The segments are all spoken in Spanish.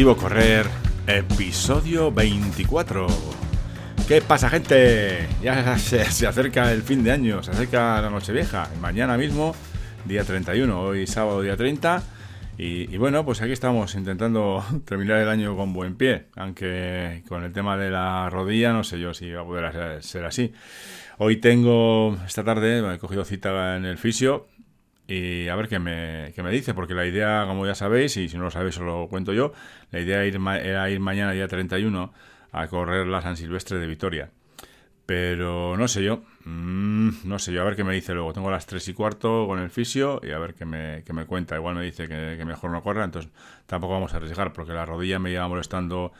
Correr, episodio 24. ¿Qué pasa, gente? Ya se, acerca el fin de año, se acerca la noche vieja. Mañana mismo, día 31, hoy sábado, día 30. Y, bueno, pues aquí estamos intentando terminar el año con buen pie, aunque con el tema de la rodilla no sé yo si va a poder ser así. Hoy tengo, esta tarde, he cogido cita en el fisio y a ver qué me, qué me, dice, porque la idea, como ya sabéis, y si no lo sabéis os lo cuento yo, la idea era ir, mañana, día 31, a correr la San Silvestre de Vitoria. Pero no sé yo, mm, no sé yo, a ver qué me dice luego. Tengo las 3 y cuarto con el fisio y a ver qué me, qué me cuenta. Igual me dice que, mejor no corra, entonces tampoco vamos a arriesgar, porque la rodilla me lleva molestando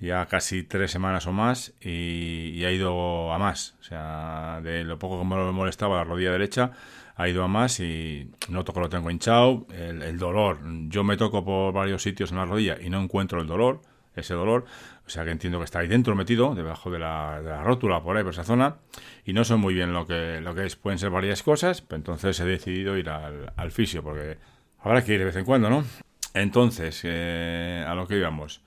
ya casi tres semanas o más y, ha ido a más. O sea, de lo poco que me molestaba la rodilla derecha, ha ido a más y noto que lo tengo hinchado. El, dolor, yo me toco por varios sitios en la rodilla y no encuentro el dolor, ese dolor. O sea que entiendo que está ahí dentro metido, debajo de la, rótula, por ahí, por esa zona. Y no sé muy bien lo que, lo que es. Pueden ser varias cosas, pero entonces he decidido ir al, al fisio, porque habrá que ir de vez en cuando, ¿no? Entonces, eh, a lo que íbamos.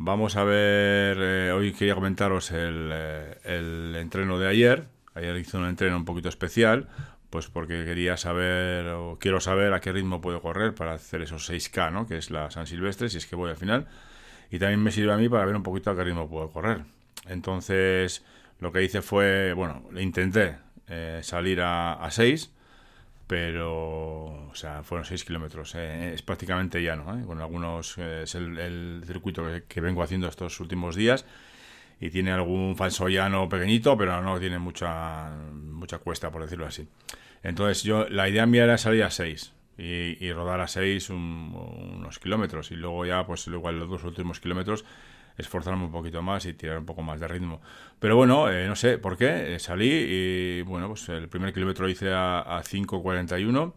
Vamos a ver, eh, hoy quería comentaros el, eh, el entreno de ayer. Ayer hice un entreno un poquito especial pues porque quería saber o quiero saber a qué ritmo puedo correr para hacer esos 6K, ¿no? que es la San Silvestre, si es que voy al final. Y también me sirve a mí para ver un poquito a qué ritmo puedo correr. Entonces, lo que hice fue, bueno, intenté eh, salir a, 6, pero, o sea, fueron 6 kilómetros. Eh, es prácticamente llano, ¿eh? Algunos, eh, es el, circuito que, que vengo haciendo estos últimos días y tiene algún falso llano pequeñito, pero no tiene mucha, mucha cuesta, por decirlo así. Entonces, yo la idea mía era salir a 6 y, rodar a 6 unos kilómetros y luego ya, pues igual los dos últimos kilómetros esforzarme un poquito más y tirar un poco más de ritmo. Pero bueno, eh, no sé por qué, eh, salí y bueno, pues el primer kilómetro lo hice a, a 5.41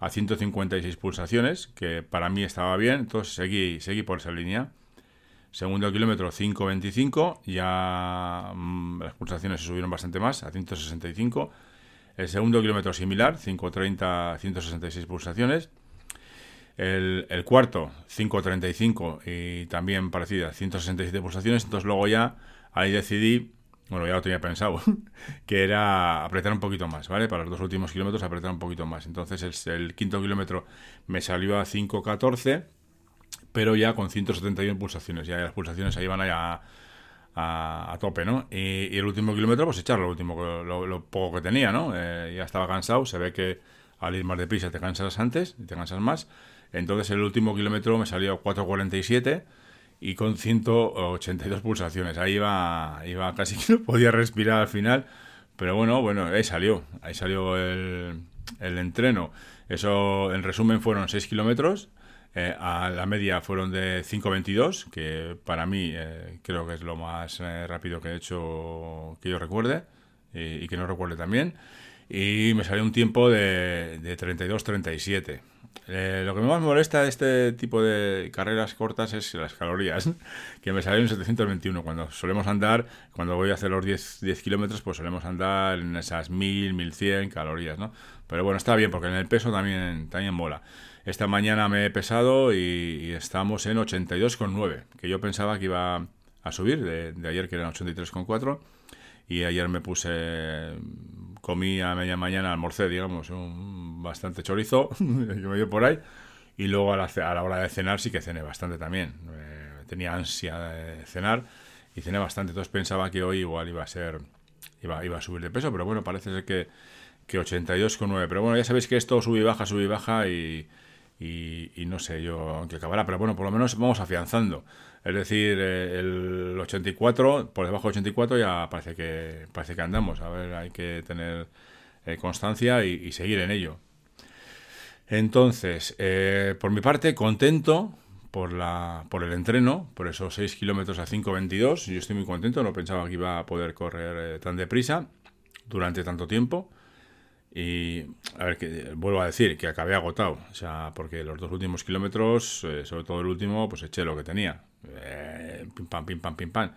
a 156 pulsaciones, que para mí estaba bien, entonces seguí, seguí por esa línea. Segundo kilómetro 5.25, ya mm, las pulsaciones se subieron bastante más, a 165. El segundo kilómetro similar, 5.30, 166 pulsaciones. El, el cuarto, 5.35 y también parecida, 167 pulsaciones. Entonces luego ya ahí decidí, bueno, ya lo tenía pensado, que era apretar un poquito más, ¿vale? Para los dos últimos kilómetros apretar un poquito más. Entonces el, quinto kilómetro me salió a 5.14 pero ya con 171 pulsaciones. Ya las pulsaciones ahí van a, a, tope, ¿no? Y, el último kilómetro, pues echar lo último, lo, poco que tenía, ¿no? Eh, ya estaba cansado, se ve que al ir más deprisa te cansas antes y te cansas más. Entonces el último kilómetro me salió 4.47 y con 182 pulsaciones. Ahí iba, iba casi que no podía respirar al final. Pero bueno, bueno, ahí salió. Ahí salió el, el entreno. Eso, en resumen, fueron 6 kilómetros eh, a la media fueron de 5.22, que para mí eh, creo que es lo más eh, rápido que he hecho que yo recuerde y, que no recuerde también. Y me salió un tiempo de, de 32.37. lo que más me molesta de este tipo de carreras cortas es las calorías, que me salieron 721. Cuando solemos andar, cuando voy a hacer los 10, 10 kilómetros, pues solemos andar en esas 1000, 1100 calorías, ¿no? Pero bueno, está bien, porque en el peso también, también mola. Esta mañana me he pesado y, estamos en 82,9, que yo pensaba que iba a subir de, ayer, que eran 83,4. Y ayer me puse, comí a media mañana, almorcé, digamos, un bastante chorizo, que me dio por ahí. Y luego a la, a la, hora de cenar sí que cené bastante también. Eh, tenía ansia de cenar y cené bastante. Entonces pensaba que hoy igual iba a ser, iba, iba a subir de peso, pero bueno, parece ser que, que 82,9. Pero bueno, ya sabéis que esto sube y baja, sube y baja y y, no sé yo aunque acabará, pero bueno, por lo menos vamos afianzando. Es decir, eh, el 84, por debajo del 84 ya parece que, parece que andamos. A ver, hay que tener eh, constancia y, seguir en ello. Entonces, eh, por mi parte, contento por, la, por el entreno, por esos 6 kilómetros a 5.22. Yo estoy muy contento, no pensaba que iba a poder correr tan deprisa durante tanto tiempo. Y a ver, que vuelvo a decir que acabé agotado, o sea, porque los dos últimos kilómetros, eh, sobre todo el último, pues eché lo que tenía. Eh, pim pam, pim pam, pim pam.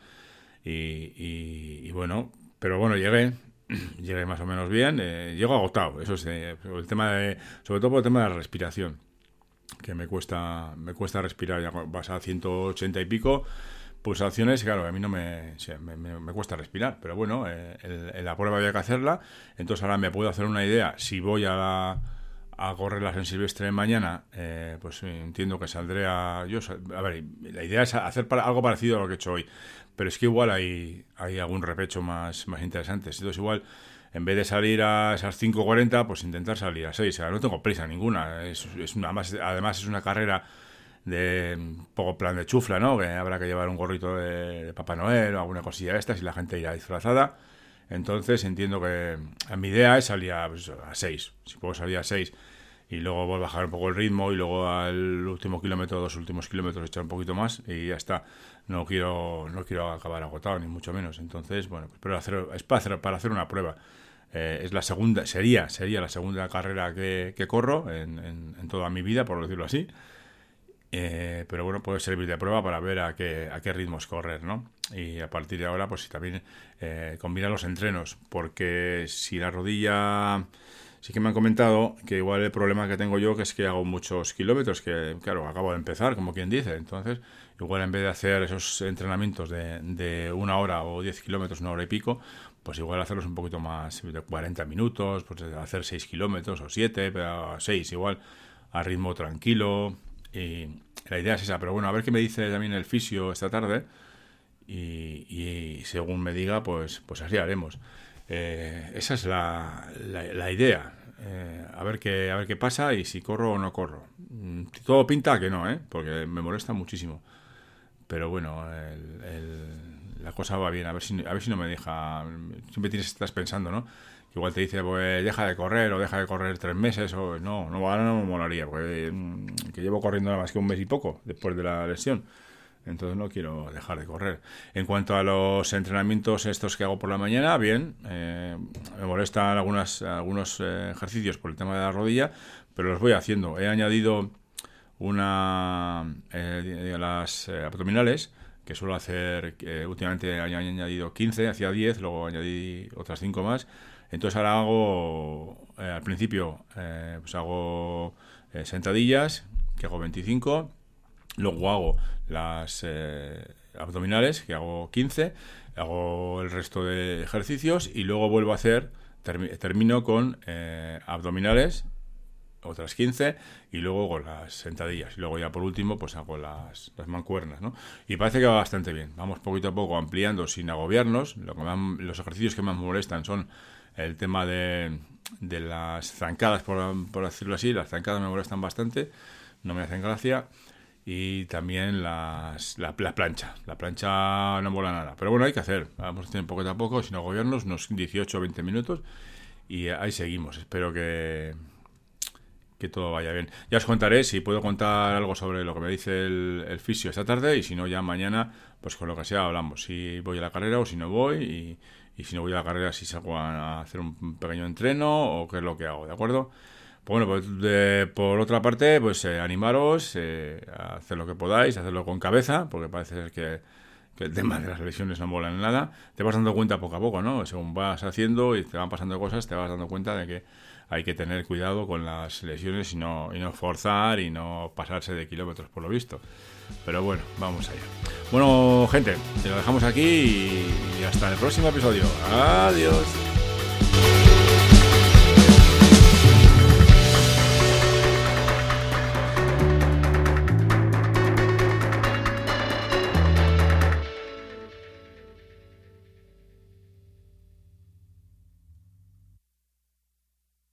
Y, bueno, pero bueno, llegué, llegué más o menos bien, eh, llego agotado, eso es, el tema de, sobre todo por el tema de la respiración. que me cuesta, me cuesta respirar, ya vas a 180 y pico pulsaciones, claro, a mí no me, me, cuesta respirar, pero bueno, eh, la prueba había que hacerla, entonces ahora me puedo hacer una idea, si voy a, a correr la San Silvestre mañana, eh, pues entiendo que saldré a... Yo, a ver, la idea es hacer algo parecido a lo que he hecho hoy, pero es que igual hay, hay algún repecho más, más interesante, entonces igual en vez de salir a esas 5.40, pues intentar salir a 6. O sea, no tengo prisa ninguna. Es, es una, además, es una carrera de poco plan de chufla, ¿no? Que habrá que llevar un gorrito de, Papá Noel o alguna cosilla de estas y la gente irá disfrazada. Entonces entiendo que mi idea es salir a, pues, a 6. Si puedo salir a 6 y luego voy a bajar un poco el ritmo y luego al último kilómetro, dos últimos kilómetros echar un poquito más y ya está. No quiero, no quiero acabar agotado, ni mucho menos. Entonces, bueno, pues, pero hacer, es para hacer, para hacer una prueba. Eh, es la segunda, sería, sería la segunda carrera que, corro en, en, toda mi vida, por decirlo así. Eh, pero bueno, puede servir de prueba para ver a qué, a qué ritmos correr, ¿no? Y a partir de ahora, pues también eh, combina los entrenos, porque si la rodilla Sí que me han comentado que igual el problema que tengo yo que es que hago muchos kilómetros, que claro, acabo de empezar, como quien dice. Entonces, igual en vez de hacer esos entrenamientos de, de una hora o 10 kilómetros, una hora y pico, pues igual hacerlos un poquito más de 40 minutos, pues hacer 6 kilómetros o 7, pero 6 igual, a ritmo tranquilo. La idea es esa, pero bueno, a ver qué me dice también el fisio esta tarde. Y, según me diga, pues, pues así haremos. Eh, esa es la, la, idea. Eh, a, ver qué, a ver qué pasa y si corro o no corro. Mm, todo pinta que no, ¿eh? porque me molesta muchísimo. Pero bueno, la cosa va bien. A ver, si, a ver si no me deja. Siempre tienes, estás pensando, ¿no? Igual te dice, pues deja de correr o deja de correr tres meses. o No, no, ahora no me molaría, porque mm, que llevo corriendo nada más que un mes y poco después de la lesión entonces no quiero dejar de correr. En cuanto a los entrenamientos estos que hago por la mañana, bien, eh, me molestan algunas, algunos eh, ejercicios por el tema de la rodilla, pero los voy haciendo. He añadido una eh, las abdominales, que suelo hacer, últimamente he añadido 15, hacía 10, luego añadí otras 5 más. Entonces ahora hago, al principio, pues hago sentadillas, que hago 25, luego hago las eh, abdominales, que hago 15, hago el resto de ejercicios y luego vuelvo a hacer, termino con eh, abdominales, otras 15, y luego con las sentadillas. Y luego ya por último, pues hago las, las mancuernas, ¿no? Y parece que va bastante bien. Vamos poquito a poco ampliando sin agobiarnos. Lo que los ejercicios que más molestan son el tema de, de las zancadas, por, por decirlo así. Las zancadas me molestan bastante, no me hacen gracia y también las, la, plancha. La plancha no mola nada. Pero bueno, hay que hacer. Vamos a hacer poco a poco, sin gobiernos unos 18 o 20 minutos. Y ahí seguimos. Espero que, que todo vaya bien. Ya os contaré si puedo contar algo sobre lo que me dice el, fisio esta tarde. Y si no, ya mañana, pues con lo que sea hablamos. Si voy a la carrera o si no voy. Y, si no voy a la carrera, si salgo a hacer un pequeño entreno o qué es lo que hago. ¿De acuerdo? Bueno, pues por otra parte, pues eh, animaros eh, a hacer lo que podáis, hacerlo con cabeza, porque parece ser que, el tema de las lesiones no mola en nada. Te vas dando cuenta poco a poco, ¿no? Según vas haciendo y te van pasando cosas, te vas dando cuenta de que hay que tener cuidado con las lesiones y no, y no forzar y no pasarse de kilómetros, por lo visto. Pero bueno, vamos allá. Bueno, gente, te lo dejamos aquí y hasta el próximo episodio. Adiós.